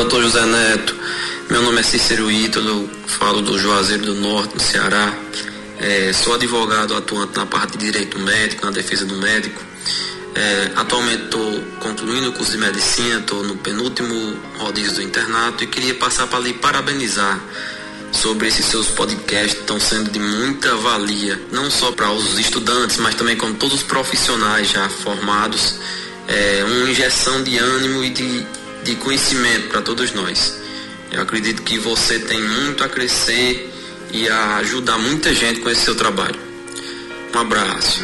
doutor José Neto. Meu nome é Cícero Ítalo, falo do Juazeiro do Norte, no Ceará. É, sou advogado atuante na parte de direito médico, na defesa do médico. É, atualmente estou concluindo o curso de medicina, estou no penúltimo rodízio do internato e queria passar para lhe parabenizar sobre esses seus podcasts que estão sendo de muita valia, não só para os estudantes, mas também com todos os profissionais já formados. É, uma injeção de ânimo e de, de conhecimento para todos nós. Eu acredito que você tem muito a crescer e a ajudar muita gente com esse seu trabalho. Um abraço.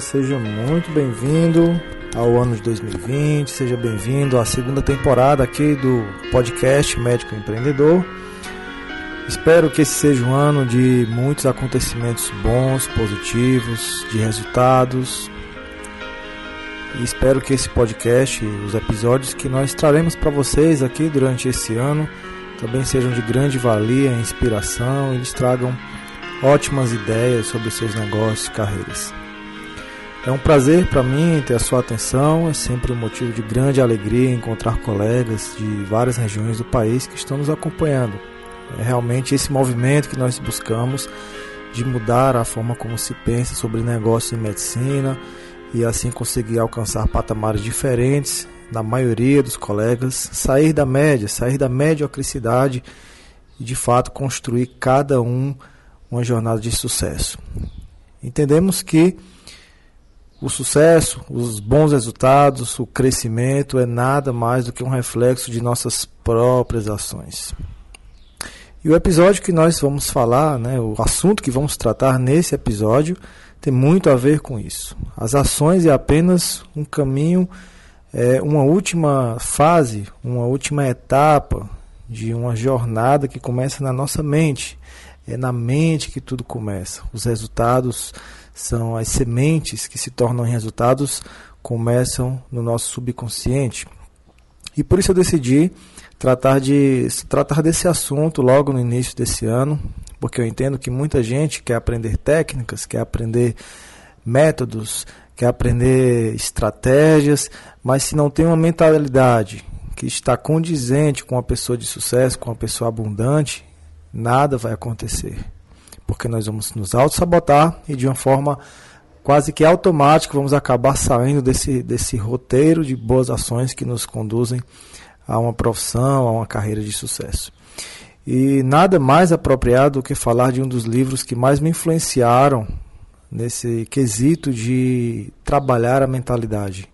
Seja muito bem-vindo ao ano de 2020, seja bem-vindo à segunda temporada aqui do podcast Médico Empreendedor. Espero que esse seja um ano de muitos acontecimentos bons, positivos, de resultados. E espero que esse podcast, os episódios que nós traremos para vocês aqui durante esse ano, também sejam de grande valia, inspiração, eles tragam ótimas ideias sobre seus negócios e carreiras. É um prazer para mim ter a sua atenção, é sempre um motivo de grande alegria encontrar colegas de várias regiões do país que estão nos acompanhando. É realmente esse movimento que nós buscamos de mudar a forma como se pensa sobre negócios em medicina e assim conseguir alcançar patamares diferentes da maioria dos colegas, sair da média, sair da mediocridade e de fato construir cada um uma jornada de sucesso. Entendemos que o sucesso, os bons resultados, o crescimento é nada mais do que um reflexo de nossas próprias ações. E o episódio que nós vamos falar, né, o assunto que vamos tratar nesse episódio, tem muito a ver com isso. As ações é apenas um caminho, é, uma última fase, uma última etapa de uma jornada que começa na nossa mente é na mente que tudo começa. Os resultados são as sementes que se tornam resultados, começam no nosso subconsciente. E por isso eu decidi tratar, de, tratar desse assunto logo no início desse ano, porque eu entendo que muita gente quer aprender técnicas, quer aprender métodos, quer aprender estratégias, mas se não tem uma mentalidade que está condizente com uma pessoa de sucesso, com uma pessoa abundante, nada vai acontecer. Porque nós vamos nos auto-sabotar e de uma forma quase que automática vamos acabar saindo desse, desse roteiro de boas ações que nos conduzem a uma profissão, a uma carreira de sucesso. E nada mais apropriado do que falar de um dos livros que mais me influenciaram nesse quesito de trabalhar a mentalidade,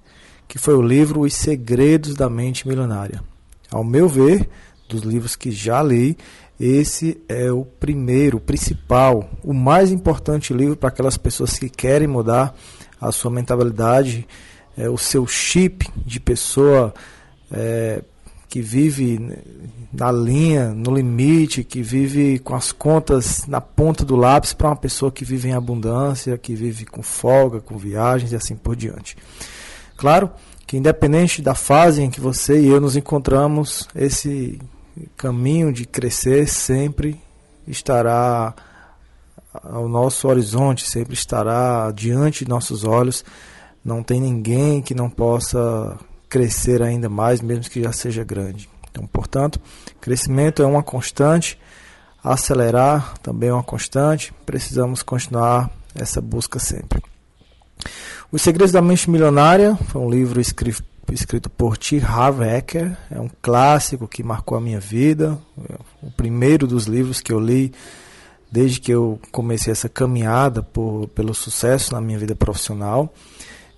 que foi o livro Os Segredos da Mente Milionária. Ao meu ver, dos livros que já li, esse é o primeiro, o principal, o mais importante livro para aquelas pessoas que querem mudar a sua mentalidade, é, o seu chip de pessoa é, que vive na linha, no limite, que vive com as contas na ponta do lápis, para uma pessoa que vive em abundância, que vive com folga, com viagens e assim por diante. Claro que, independente da fase em que você e eu nos encontramos, esse caminho de crescer sempre estará ao nosso horizonte, sempre estará diante de nossos olhos. Não tem ninguém que não possa crescer ainda mais, mesmo que já seja grande. Então, portanto, crescimento é uma constante, acelerar também é uma constante, precisamos continuar essa busca sempre. Os Segredos da Mente Milionária foi um livro escrito escrito por T. Harv Eker, é um clássico que marcou a minha vida, é o primeiro dos livros que eu li desde que eu comecei essa caminhada por, pelo sucesso na minha vida profissional.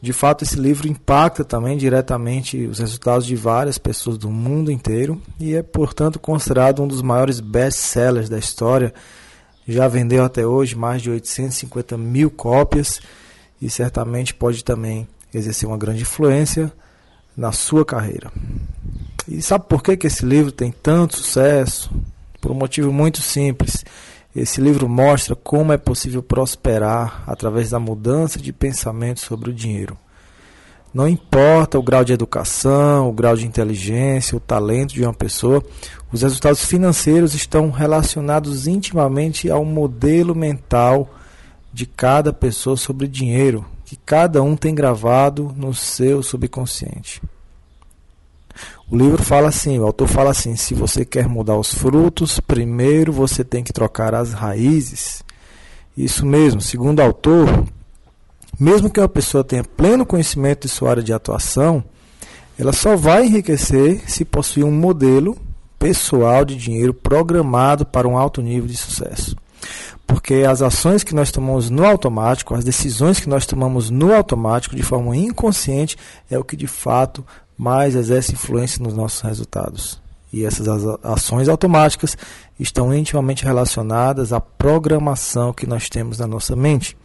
De fato, esse livro impacta também diretamente os resultados de várias pessoas do mundo inteiro e é, portanto, considerado um dos maiores best-sellers da história. Já vendeu até hoje mais de 850 mil cópias e certamente pode também exercer uma grande influência na sua carreira. E sabe por que, que esse livro tem tanto sucesso? Por um motivo muito simples. Esse livro mostra como é possível prosperar através da mudança de pensamento sobre o dinheiro. Não importa o grau de educação, o grau de inteligência, o talento de uma pessoa, os resultados financeiros estão relacionados intimamente ao modelo mental de cada pessoa sobre dinheiro, que cada um tem gravado no seu subconsciente. O livro fala assim, o autor fala assim: se você quer mudar os frutos, primeiro você tem que trocar as raízes. Isso mesmo, segundo o autor, mesmo que uma pessoa tenha pleno conhecimento de sua área de atuação, ela só vai enriquecer se possuir um modelo pessoal de dinheiro programado para um alto nível de sucesso. Porque as ações que nós tomamos no automático, as decisões que nós tomamos no automático de forma inconsciente, é o que de fato mais exerce influência nos nossos resultados. E essas ações automáticas estão intimamente relacionadas à programação que nós temos na nossa mente.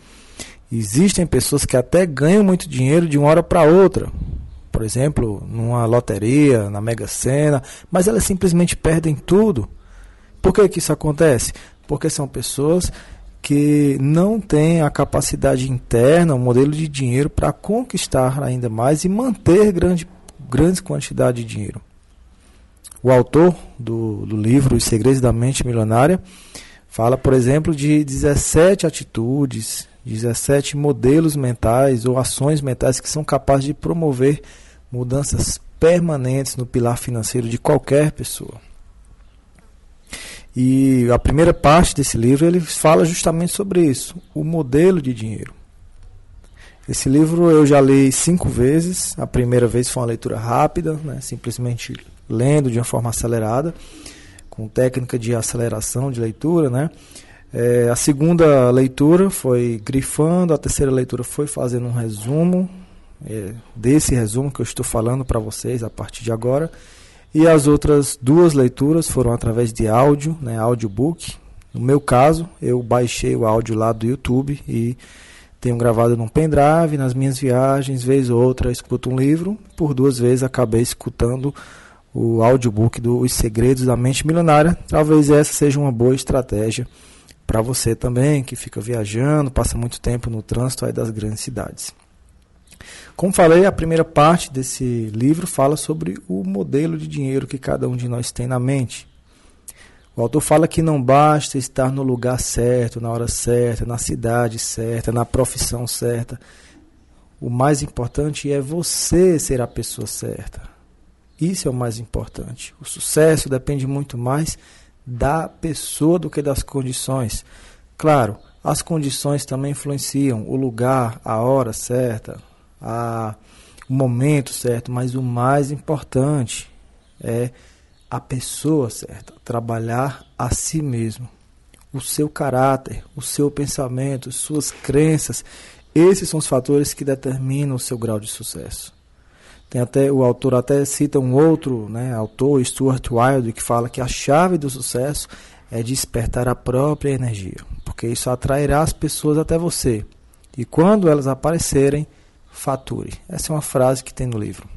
Existem pessoas que até ganham muito dinheiro de uma hora para outra. Por exemplo, numa loteria, na Mega Sena, mas elas simplesmente perdem tudo. Por que, que isso acontece? Porque são pessoas que não têm a capacidade interna, um modelo de dinheiro para conquistar ainda mais e manter grande, grandes quantidades de dinheiro. O autor do, do livro Os Segredos da Mente Milionária fala, por exemplo, de 17 atitudes, 17 modelos mentais ou ações mentais que são capazes de promover mudanças permanentes no pilar financeiro de qualquer pessoa. E a primeira parte desse livro ele fala justamente sobre isso, o modelo de dinheiro. Esse livro eu já li cinco vezes. A primeira vez foi uma leitura rápida, né, simplesmente lendo de uma forma acelerada, com técnica de aceleração de leitura, né? É, a segunda leitura foi grifando, a terceira leitura foi fazendo um resumo é, desse resumo que eu estou falando para vocês a partir de agora. E as outras duas leituras foram através de áudio, né, audiobook. No meu caso, eu baixei o áudio lá do YouTube e tenho gravado num pendrive, nas minhas viagens, vez ou outra escuto um livro. Por duas vezes acabei escutando o audiobook do Os Segredos da Mente Milionária. Talvez essa seja uma boa estratégia para você também que fica viajando, passa muito tempo no trânsito aí das grandes cidades. Como falei, a primeira parte desse livro fala sobre o modelo de dinheiro que cada um de nós tem na mente. O autor fala que não basta estar no lugar certo, na hora certa, na cidade certa, na profissão certa. O mais importante é você ser a pessoa certa. Isso é o mais importante. O sucesso depende muito mais da pessoa do que das condições. Claro, as condições também influenciam o lugar, a hora certa, a, o momento certo, mas o mais importante é a pessoa certa, trabalhar a si mesmo, o seu caráter, o seu pensamento, suas crenças. Esses são os fatores que determinam o seu grau de sucesso. Tem até o autor até cita um outro, né, autor Stuart Wilde que fala que a chave do sucesso é despertar a própria energia, porque isso atrairá as pessoas até você. E quando elas aparecerem, fature. Essa é uma frase que tem no livro.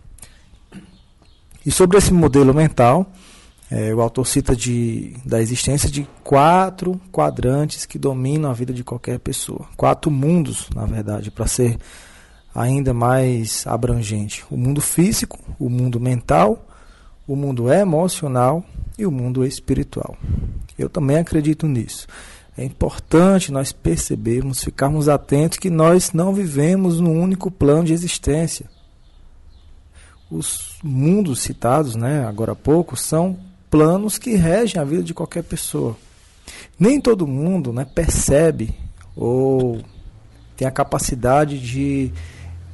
E sobre esse modelo mental, é, o autor cita de, da existência de quatro quadrantes que dominam a vida de qualquer pessoa. Quatro mundos, na verdade, para ser ainda mais abrangente: o mundo físico, o mundo mental, o mundo emocional e o mundo espiritual. Eu também acredito nisso. É importante nós percebermos, ficarmos atentos que nós não vivemos num único plano de existência. Os mundos citados, né, agora há pouco, são planos que regem a vida de qualquer pessoa. Nem todo mundo né, percebe ou tem a capacidade de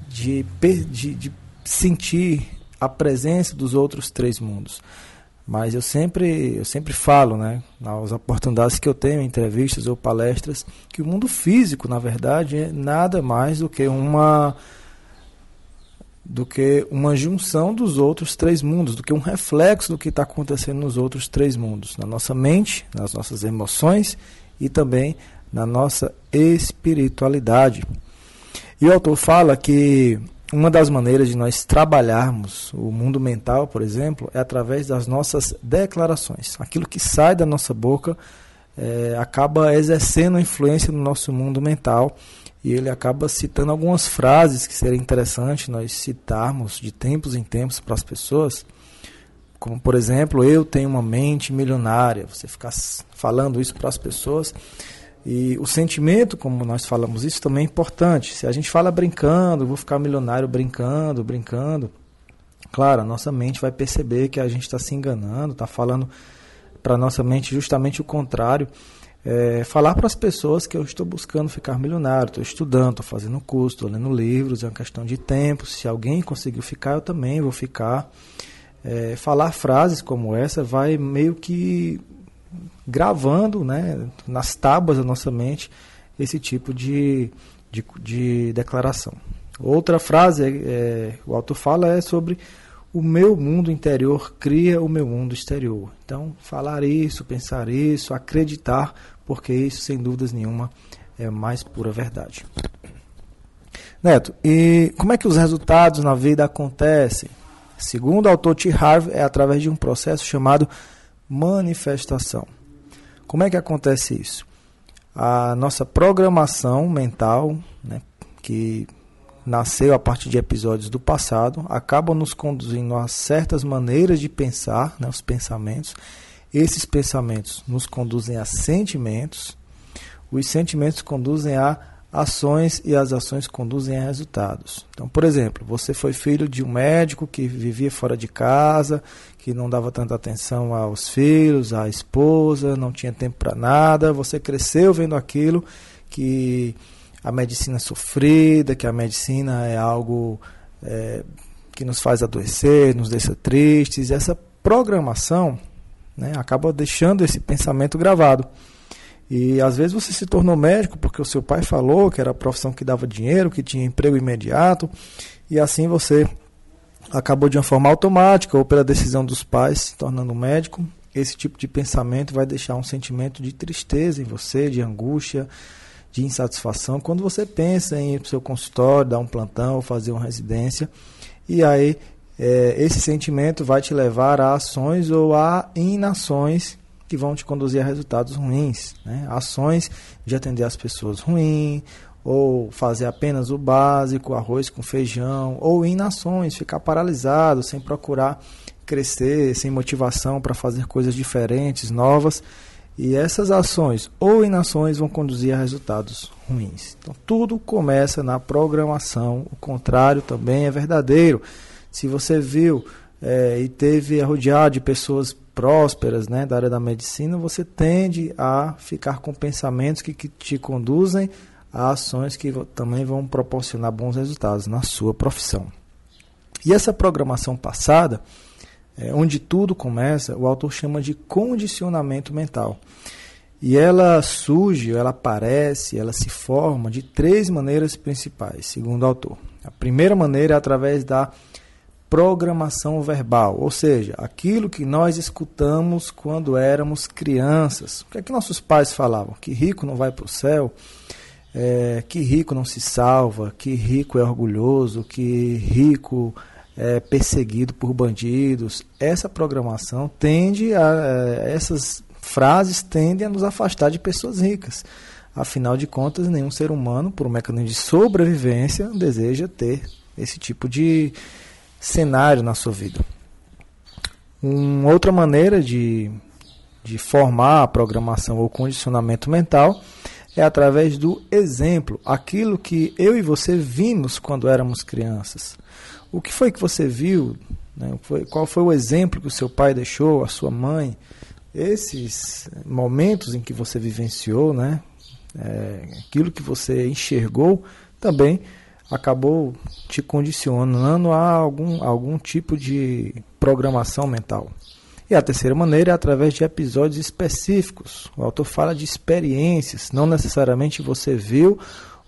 de, de, de sentir a presença dos outros três mundos. Mas eu sempre, eu sempre falo, né, nas oportunidades que eu tenho, entrevistas ou palestras, que o mundo físico, na verdade, é nada mais do que uma do que uma junção dos outros três mundos, do que um reflexo do que está acontecendo nos outros três mundos, na nossa mente, nas nossas emoções e também na nossa espiritualidade. E o autor fala que uma das maneiras de nós trabalharmos o mundo mental, por exemplo, é através das nossas declarações. Aquilo que sai da nossa boca é, acaba exercendo influência no nosso mundo mental e ele acaba citando algumas frases que seria interessante nós citarmos de tempos em tempos para as pessoas, como por exemplo, eu tenho uma mente milionária. Você ficar falando isso para as pessoas e o sentimento, como nós falamos isso, também é importante. Se a gente fala brincando, vou ficar milionário brincando, brincando, claro, a nossa mente vai perceber que a gente está se enganando, está falando para nossa mente justamente o contrário. É, falar para as pessoas que eu estou buscando ficar milionário, estou estudando, estou fazendo curso, estou lendo livros, é uma questão de tempo. Se alguém conseguiu ficar, eu também vou ficar. É, falar frases como essa vai meio que gravando né, nas tábuas da nossa mente esse tipo de, de, de declaração. Outra frase, é, é, o autor fala, é sobre o meu mundo interior cria o meu mundo exterior. Então, falar isso, pensar isso, acreditar, porque isso, sem dúvidas nenhuma, é a mais pura verdade. Neto, e como é que os resultados na vida acontecem? Segundo o autor T. Harvey, é através de um processo chamado manifestação. Como é que acontece isso? A nossa programação mental, né, que nasceu a partir de episódios do passado, acaba nos conduzindo a certas maneiras de pensar, né, os pensamentos. Esses pensamentos nos conduzem a sentimentos, os sentimentos conduzem a ações e as ações conduzem a resultados. Então, por exemplo, você foi filho de um médico que vivia fora de casa, que não dava tanta atenção aos filhos, à esposa, não tinha tempo para nada. Você cresceu vendo aquilo que a medicina é sofrida, que a medicina é algo é, que nos faz adoecer, nos deixa tristes. Essa programação né, acaba deixando esse pensamento gravado. E às vezes você se tornou médico porque o seu pai falou que era a profissão que dava dinheiro, que tinha emprego imediato, e assim você acabou de uma forma automática ou pela decisão dos pais se tornando médico. Esse tipo de pensamento vai deixar um sentimento de tristeza em você, de angústia, de insatisfação quando você pensa em ir para o seu consultório, dar um plantão ou fazer uma residência. E aí é, esse sentimento vai te levar a ações ou a inações que vão te conduzir a resultados ruins. Né? Ações de atender as pessoas ruim, ou fazer apenas o básico, arroz com feijão, ou inações, ficar paralisado, sem procurar crescer, sem motivação para fazer coisas diferentes, novas. E essas ações ou inações vão conduzir a resultados ruins. Então, tudo começa na programação, o contrário também é verdadeiro. Se você viu é, e teve rodeado de pessoas prósperas né, da área da medicina, você tende a ficar com pensamentos que, que te conduzem a ações que também vão proporcionar bons resultados na sua profissão. E essa programação passada, é, onde tudo começa, o autor chama de condicionamento mental. E ela surge, ela aparece, ela se forma de três maneiras principais, segundo o autor. A primeira maneira é através da programação verbal, ou seja, aquilo que nós escutamos quando éramos crianças. O que é que nossos pais falavam? Que rico não vai para o céu, é, que rico não se salva, que rico é orgulhoso, que rico é perseguido por bandidos. Essa programação tende a. É, essas frases tendem a nos afastar de pessoas ricas. Afinal de contas, nenhum ser humano, por um mecanismo de sobrevivência, deseja ter esse tipo de cenário na sua vida. Uma outra maneira de, de formar a programação ou condicionamento mental é através do exemplo, aquilo que eu e você vimos quando éramos crianças. O que foi que você viu? Né? Qual foi o exemplo que o seu pai deixou, a sua mãe? Esses momentos em que você vivenciou, né? É, aquilo que você enxergou, também acabou te condicionando a algum, algum tipo de programação mental. E a terceira maneira é através de episódios específicos. O autor fala de experiências, não necessariamente você viu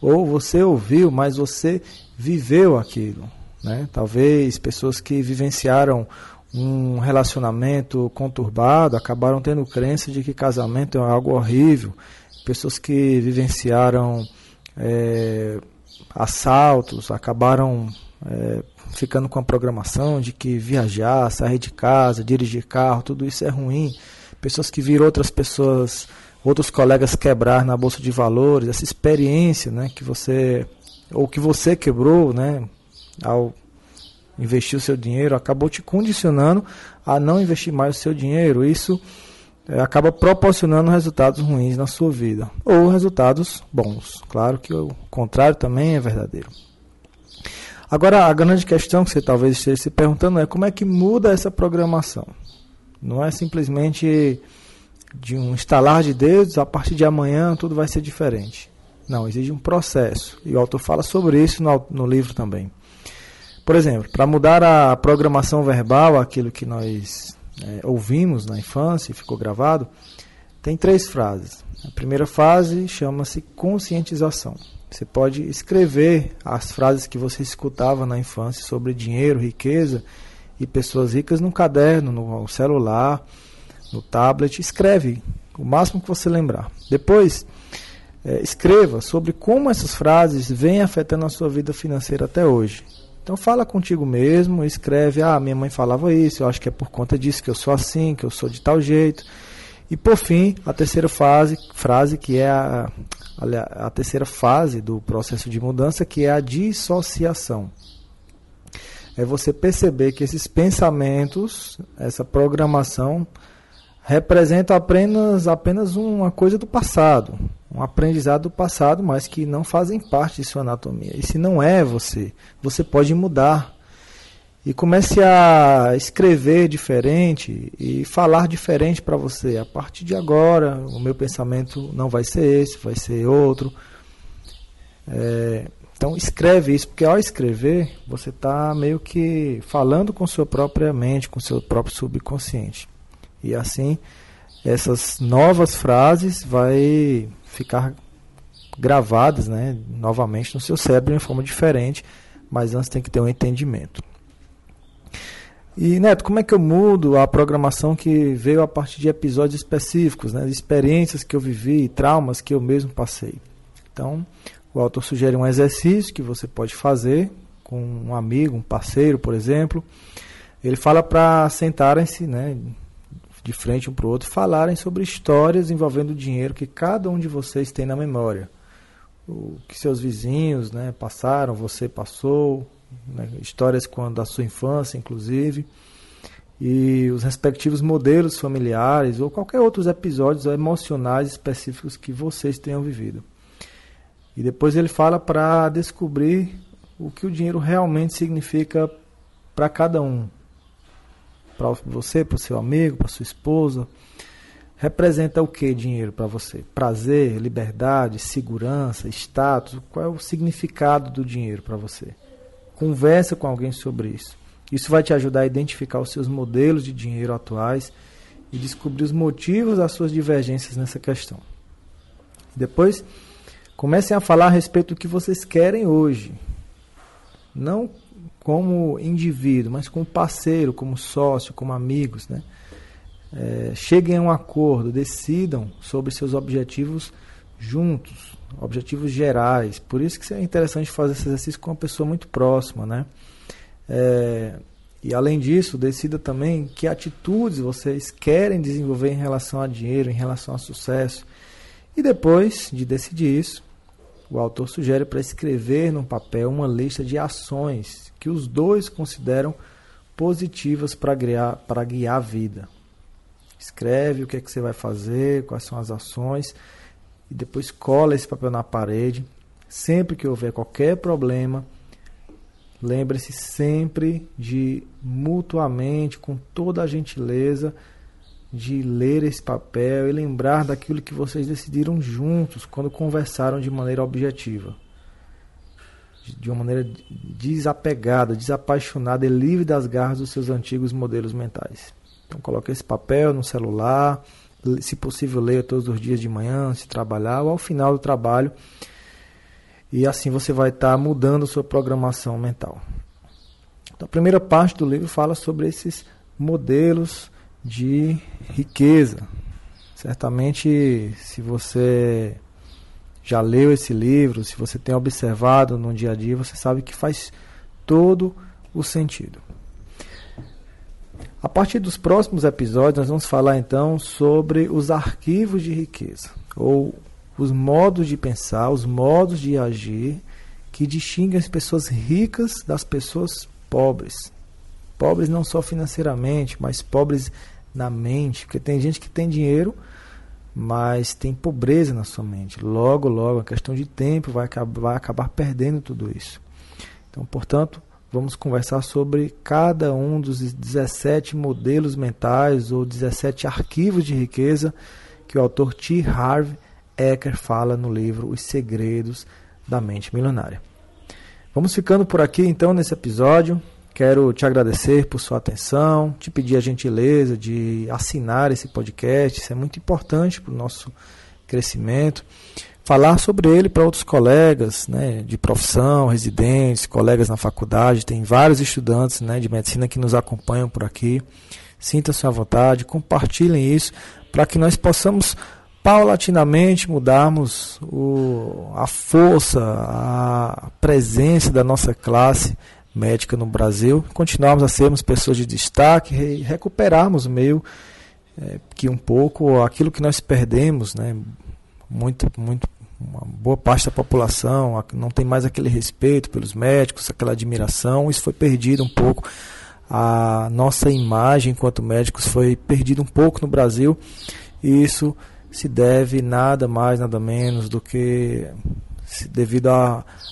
ou você ouviu, mas você viveu aquilo. Né? Talvez pessoas que vivenciaram um relacionamento conturbado acabaram tendo crença de que casamento é algo horrível. Pessoas que vivenciaram é, assaltos, acabaram é, ficando com a programação de que viajar, sair de casa, dirigir carro, tudo isso é ruim. Pessoas que viram outras pessoas, outros colegas quebrar na bolsa de valores, essa experiência, né, que você ou que você quebrou, né, ao investir o seu dinheiro, acabou te condicionando a não investir mais o seu dinheiro. Isso é, acaba proporcionando resultados ruins na sua vida ou resultados bons. Claro que o contrário também é verdadeiro. Agora, a grande questão que você talvez esteja se perguntando é como é que muda essa programação. Não é simplesmente de um instalar de dedos, a partir de amanhã tudo vai ser diferente. Não, exige um processo. E o autor fala sobre isso no, no livro também. Por exemplo, para mudar a programação verbal, aquilo que nós é, ouvimos na infância ficou gravado, tem três frases. A primeira fase chama-se conscientização. Você pode escrever as frases que você escutava na infância sobre dinheiro, riqueza e pessoas ricas no caderno, no celular, no tablet. Escreve o máximo que você lembrar. Depois, é, escreva sobre como essas frases vêm afetando a sua vida financeira até hoje. Então fala contigo mesmo, escreve, ah, minha mãe falava isso, eu acho que é por conta disso que eu sou assim, que eu sou de tal jeito. E por fim, a terceira fase, frase que é a, a, a terceira fase do processo de mudança, que é a dissociação. É você perceber que esses pensamentos, essa programação, representam apenas, apenas uma coisa do passado um aprendizado do passado, mas que não fazem parte de sua anatomia. E se não é você, você pode mudar. E comece a escrever diferente e falar diferente para você. A partir de agora, o meu pensamento não vai ser esse, vai ser outro. É, então escreve isso, porque ao escrever, você está meio que falando com sua própria mente, com seu próprio subconsciente. E assim, essas novas frases vai ficar gravadas né, novamente no seu cérebro de forma diferente, mas antes tem que ter um entendimento. E Neto, como é que eu mudo a programação que veio a partir de episódios específicos, né, experiências que eu vivi, traumas que eu mesmo passei? Então, o autor sugere um exercício que você pode fazer com um amigo, um parceiro, por exemplo. Ele fala para sentarem-se né, de frente um para o outro, falarem sobre histórias envolvendo o dinheiro que cada um de vocês tem na memória. O que seus vizinhos né, passaram, você passou, né, histórias quando da sua infância, inclusive, e os respectivos modelos familiares ou qualquer outros episódios emocionais específicos que vocês tenham vivido. E depois ele fala para descobrir o que o dinheiro realmente significa para cada um, para você, para o seu amigo, para sua esposa. Representa o que dinheiro para você? Prazer, liberdade, segurança, status? Qual é o significado do dinheiro para você? Conversa com alguém sobre isso. Isso vai te ajudar a identificar os seus modelos de dinheiro atuais e descobrir os motivos das suas divergências nessa questão. Depois, comecem a falar a respeito do que vocês querem hoje. Não como indivíduo, mas como parceiro, como sócio, como amigos, né? É, cheguem a um acordo, decidam sobre seus objetivos juntos, objetivos gerais. Por isso que é interessante fazer esse exercício com uma pessoa muito próxima, né? É, e além disso, decida também que atitudes vocês querem desenvolver em relação a dinheiro, em relação a sucesso. E depois de decidir isso, o autor sugere para escrever no papel uma lista de ações que os dois consideram positivas para guiar, guiar a vida. Escreve o que é que você vai fazer, quais são as ações, e depois cola esse papel na parede. Sempre que houver qualquer problema, lembre-se sempre de mutuamente, com toda a gentileza, de ler esse papel e lembrar daquilo que vocês decidiram juntos quando conversaram de maneira objetiva. De uma maneira desapegada, desapaixonada e livre das garras dos seus antigos modelos mentais. Então coloque esse papel no celular, se possível leia todos os dias de manhã, se trabalhar ou ao final do trabalho. E assim você vai estar mudando a sua programação mental. Então, a primeira parte do livro fala sobre esses modelos de riqueza. Certamente, se você já leu esse livro, se você tem observado no dia a dia, você sabe que faz todo o sentido. A partir dos próximos episódios, nós vamos falar então sobre os arquivos de riqueza, ou os modos de pensar, os modos de agir que distinguem as pessoas ricas das pessoas pobres. Pobres não só financeiramente, mas pobres na mente, porque tem gente que tem dinheiro, mas tem pobreza na sua mente. Logo, logo, a questão de tempo vai acabar, vai acabar perdendo tudo isso. Então, portanto, vamos conversar sobre cada um dos 17 modelos mentais ou 17 arquivos de riqueza que o autor T. Harv Eker fala no livro Os Segredos da Mente Milionária. Vamos ficando por aqui então nesse episódio. Quero te agradecer por sua atenção, te pedir a gentileza de assinar esse podcast, isso é muito importante para o nosso crescimento falar sobre ele para outros colegas né, de profissão, residentes, colegas na faculdade. Tem vários estudantes né, de medicina que nos acompanham por aqui. Sinta-se à vontade, compartilhem isso para que nós possamos paulatinamente mudarmos o, a força, a presença da nossa classe médica no Brasil, continuarmos a sermos pessoas de destaque e recuperarmos meio é, que um pouco aquilo que nós perdemos, né, muito, muito uma boa parte da população não tem mais aquele respeito pelos médicos, aquela admiração. Isso foi perdido um pouco. A nossa imagem enquanto médicos foi perdida um pouco no Brasil. E isso se deve nada mais, nada menos do que devido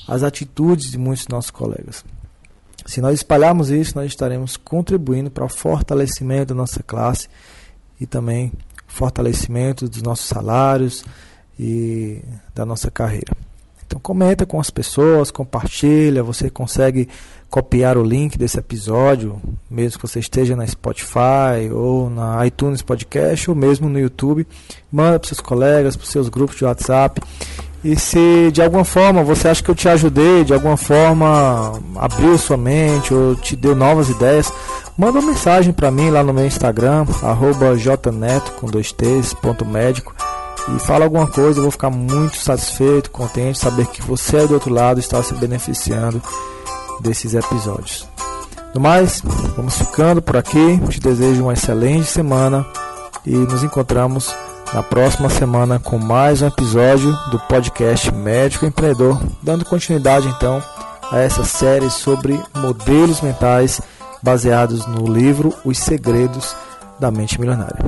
às atitudes de muitos nossos colegas. Se nós espalharmos isso, nós estaremos contribuindo para o fortalecimento da nossa classe e também fortalecimento dos nossos salários, e da nossa carreira. Então comenta com as pessoas, compartilha, você consegue copiar o link desse episódio, mesmo que você esteja na Spotify ou na iTunes Podcast ou mesmo no YouTube, manda para seus colegas, para seus grupos de WhatsApp. E se de alguma forma você acha que eu te ajudei, de alguma forma abriu sua mente ou te deu novas ideias, manda uma mensagem para mim lá no meu Instagram, jneto com dois t's, ponto médico e fala alguma coisa, eu vou ficar muito satisfeito, contente, saber que você do outro lado está se beneficiando desses episódios. No mais, vamos ficando por aqui. Te desejo uma excelente semana e nos encontramos na próxima semana com mais um episódio do podcast Médico Empreendedor, dando continuidade então a essa série sobre modelos mentais baseados no livro Os Segredos da Mente Milionária.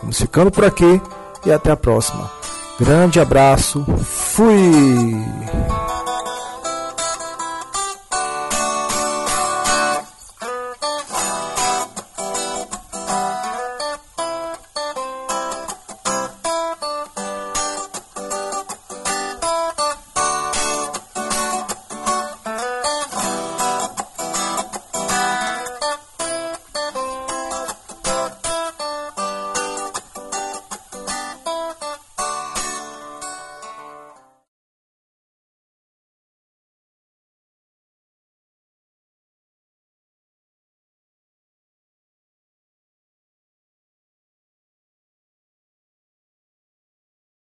Vamos ficando por aqui e até a próxima. Grande abraço, fui!